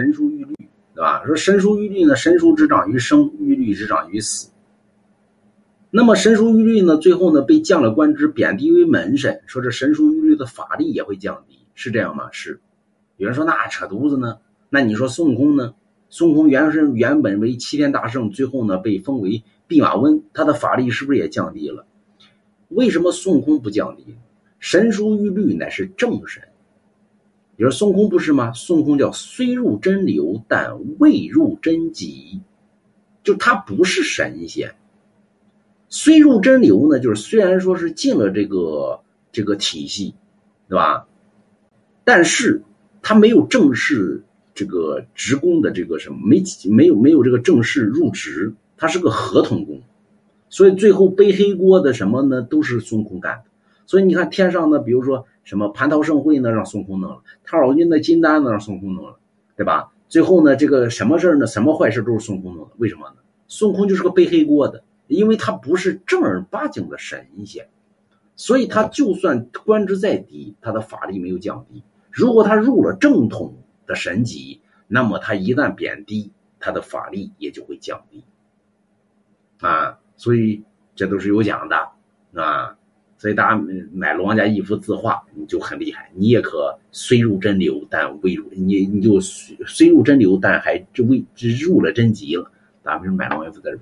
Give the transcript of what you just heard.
神书玉律，对吧？说神书玉律呢，神书之长于生，玉律之长于死。那么神书玉律呢，最后呢被降了官职，贬低为门神，说这神书玉律的法力也会降低，是这样吗？是。有人说那扯犊子呢？那你说孙悟空呢？孙悟空原是原本为齐天大圣，最后呢被封为弼马温，他的法力是不是也降低了？为什么孙悟空不降低？神书玉律乃是正神，你说孙悟空不是吗？孙悟空叫虽入真流，但未入真极，就他不是神仙。虽入真流呢，就是虽然说是进了这个这个体系，对吧？但是他没有正式这个职工的这个什么，没没有没有这个正式入职，他是个合同工，所以最后背黑锅的什么呢？都是孙悟空干的。所以你看天上呢，比如说什么蟠桃盛会呢，让孙悟空弄了；太上老君的金丹呢，让孙悟空弄了，对吧？最后呢，这个什么事呢？什么坏事都是孙悟空弄的，为什么呢？孙悟空就是个背黑锅的。因为他不是正儿八经的神仙，所以他就算官职再低，他的法力没有降低。如果他入了正统的神级，那么他一旦贬低，他的法力也就会降低。啊，所以这都是有讲的啊。所以大家买龙王家一幅字画，你就很厉害。你也可虽入真流，但未入你你就虽入真流，但还未入了真集了。咱们是买龙王一幅字。